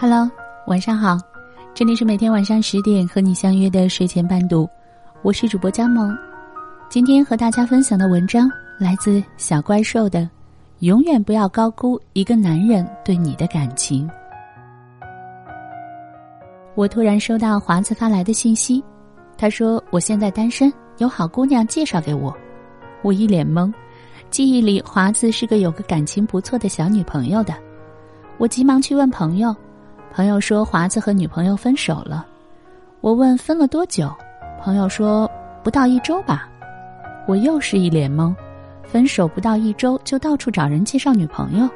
Hello，晚上好，这里是每天晚上十点和你相约的睡前伴读，我是主播佳萌。今天和大家分享的文章来自小怪兽的《永远不要高估一个男人对你的感情》。我突然收到华子发来的信息，他说我现在单身，有好姑娘介绍给我。我一脸懵，记忆里华子是个有个感情不错的小女朋友的。我急忙去问朋友。朋友说华子和女朋友分手了，我问分了多久，朋友说不到一周吧。我又是一脸懵，分手不到一周就到处找人介绍女朋友。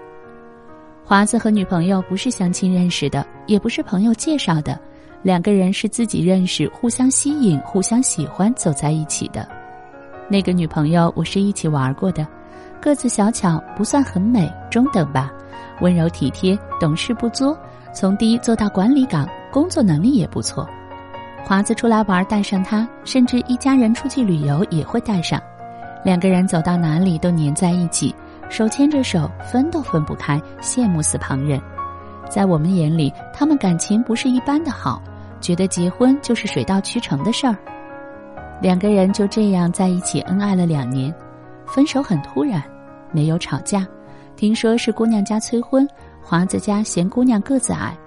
华子和女朋友不是相亲认识的，也不是朋友介绍的，两个人是自己认识，互相吸引，互相喜欢，走在一起的。那个女朋友我是一起玩过的，个子小巧，不算很美，中等吧，温柔体贴，懂事不作。从低做到管理岗，工作能力也不错。华子出来玩带上他，甚至一家人出去旅游也会带上。两个人走到哪里都黏在一起，手牵着手，分都分不开，羡慕死旁人。在我们眼里，他们感情不是一般的好，觉得结婚就是水到渠成的事儿。两个人就这样在一起恩爱了两年，分手很突然，没有吵架，听说是姑娘家催婚。华子家嫌姑娘个子矮，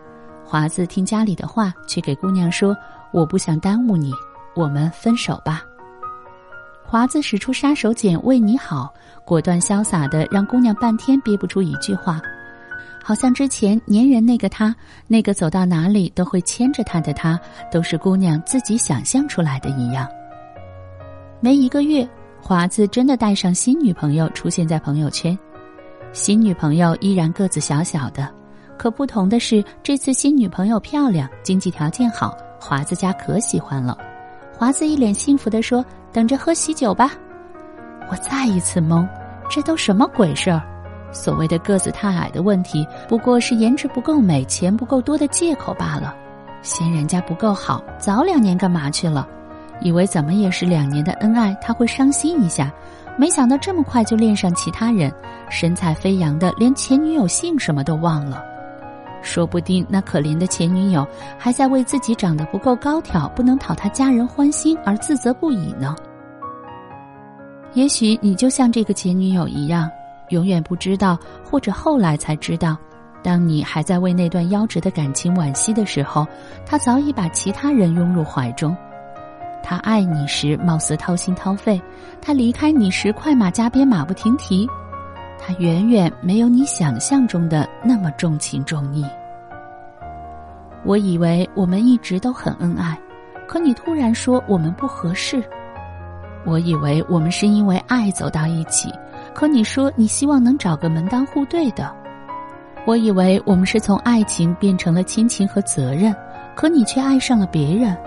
华子听家里的话，去给姑娘说：“我不想耽误你，我们分手吧。”华子使出杀手锏为你好，果断潇洒的让姑娘半天憋不出一句话，好像之前粘人那个他，那个走到哪里都会牵着他的他，都是姑娘自己想象出来的一样。没一个月，华子真的带上新女朋友出现在朋友圈。新女朋友依然个子小小的，可不同的是，这次新女朋友漂亮，经济条件好，华子家可喜欢了。华子一脸幸福的说：“等着喝喜酒吧。”我再一次懵，这都什么鬼事儿？所谓的个子太矮的问题，不过是颜值不够美、钱不够多的借口罢了。嫌人家不够好，早两年干嘛去了？以为怎么也是两年的恩爱，他会伤心一下。没想到这么快就恋上其他人，神采飞扬的，连前女友姓什么都忘了。说不定那可怜的前女友还在为自己长得不够高挑，不能讨他家人欢心而自责不已呢。也许你就像这个前女友一样，永远不知道，或者后来才知道，当你还在为那段夭折的感情惋惜的时候，他早已把其他人拥入怀中。他爱你时，貌似掏心掏肺；他离开你时，快马加鞭，马不停蹄。他远远没有你想象中的那么重情重义。我以为我们一直都很恩爱，可你突然说我们不合适。我以为我们是因为爱走到一起，可你说你希望能找个门当户对的。我以为我们是从爱情变成了亲情和责任，可你却爱上了别人。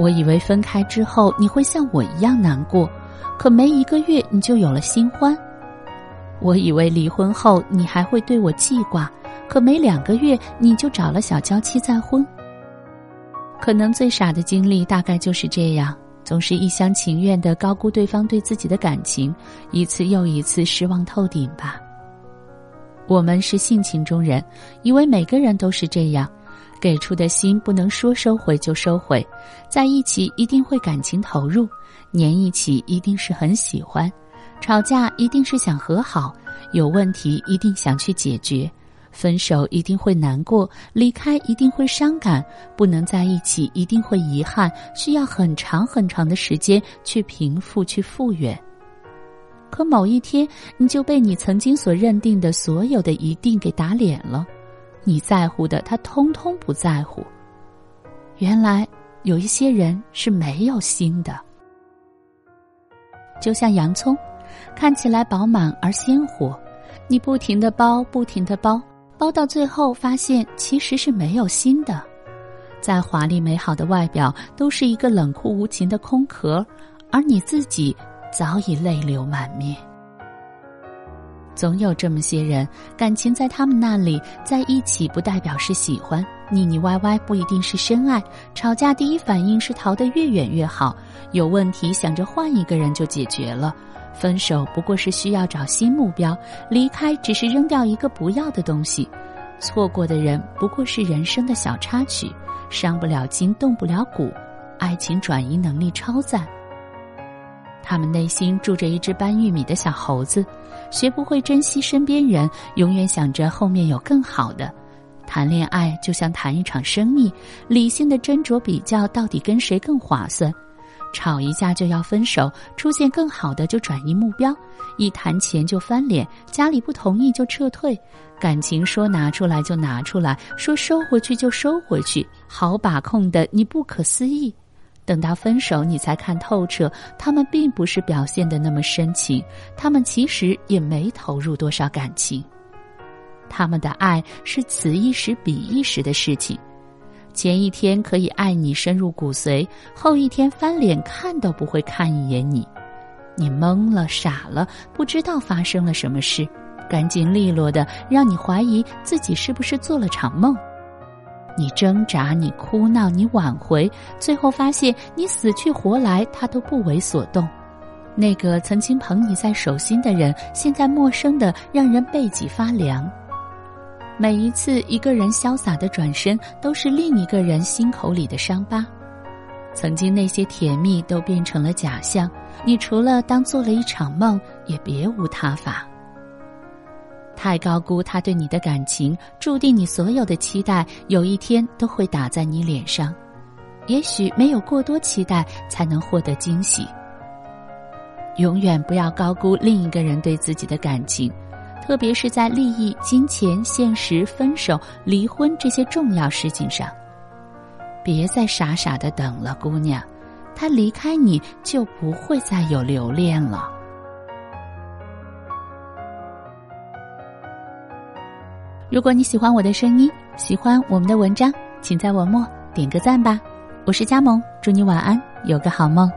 我以为分开之后你会像我一样难过，可没一个月你就有了新欢。我以为离婚后你还会对我记挂，可没两个月你就找了小娇妻再婚。可能最傻的经历大概就是这样，总是一厢情愿的高估对方对自己的感情，一次又一次失望透顶吧。我们是性情中人，以为每个人都是这样。给出的心不能说收回就收回，在一起一定会感情投入，粘一起一定是很喜欢，吵架一定是想和好，有问题一定想去解决，分手一定会难过，离开一定会伤感，不能在一起一定会遗憾，需要很长很长的时间去平复去复原。可某一天，你就被你曾经所认定的所有的一定给打脸了。你在乎的，他通通不在乎。原来有一些人是没有心的，就像洋葱，看起来饱满而鲜活，你不停的剥，不停的剥，剥到最后发现其实是没有心的。再华丽美好的外表，都是一个冷酷无情的空壳，而你自己早已泪流满面。总有这么些人，感情在他们那里在一起，不代表是喜欢；腻腻歪歪不一定是深爱；吵架第一反应是逃得越远越好；有问题想着换一个人就解决了；分手不过是需要找新目标；离开只是扔掉一个不要的东西；错过的人不过是人生的小插曲，伤不了筋，动不了骨，爱情转移能力超赞。他们内心住着一只搬玉米的小猴子，学不会珍惜身边人，永远想着后面有更好的。谈恋爱就像谈一场生意，理性的斟酌比较到底跟谁更划算。吵一架就要分手，出现更好的就转移目标，一谈钱就翻脸，家里不同意就撤退，感情说拿出来就拿出来，说收回去就收回去，好把控的你不可思议。等到分手，你才看透彻，他们并不是表现的那么深情，他们其实也没投入多少感情，他们的爱是此一时彼一时的事情。前一天可以爱你深入骨髓，后一天翻脸看都不会看一眼你，你懵了傻了，不知道发生了什么事，干净利落的让你怀疑自己是不是做了场梦。你挣扎，你哭闹，你挽回，最后发现你死去活来，他都不为所动。那个曾经捧你在手心的人，现在陌生的让人背脊发凉。每一次一个人潇洒的转身，都是另一个人心口里的伤疤。曾经那些甜蜜都变成了假象，你除了当做了一场梦，也别无他法。太高估他对你的感情，注定你所有的期待有一天都会打在你脸上。也许没有过多期待，才能获得惊喜。永远不要高估另一个人对自己的感情。特别是在利益、金钱、现实、分手、离婚这些重要事情上，别再傻傻的等了，姑娘，他离开你就不会再有留恋了。如果你喜欢我的声音，喜欢我们的文章，请在文末点个赞吧。我是佳萌，祝你晚安，有个好梦。